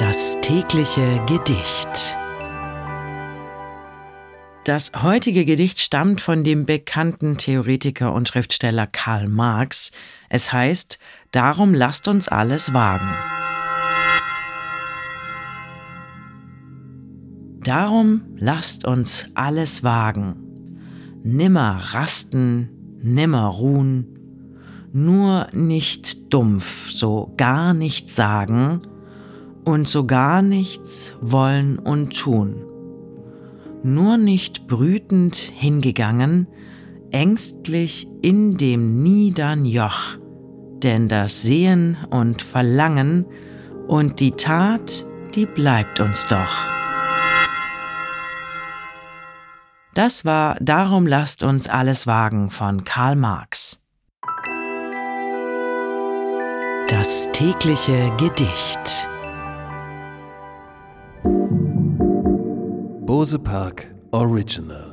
Das tägliche Gedicht. Das heutige Gedicht stammt von dem bekannten Theoretiker und Schriftsteller Karl Marx. Es heißt Darum lasst uns alles wagen. Darum lasst uns alles wagen, nimmer rasten, nimmer ruhen, nur nicht dumpf, so gar nichts sagen und so gar nichts wollen und tun, nur nicht brütend hingegangen, ängstlich in dem niedern Joch, denn das Sehen und Verlangen und die Tat, die bleibt uns doch. Das war Darum lasst uns alles wagen von Karl Marx. Das tägliche Gedicht. Bose Park Original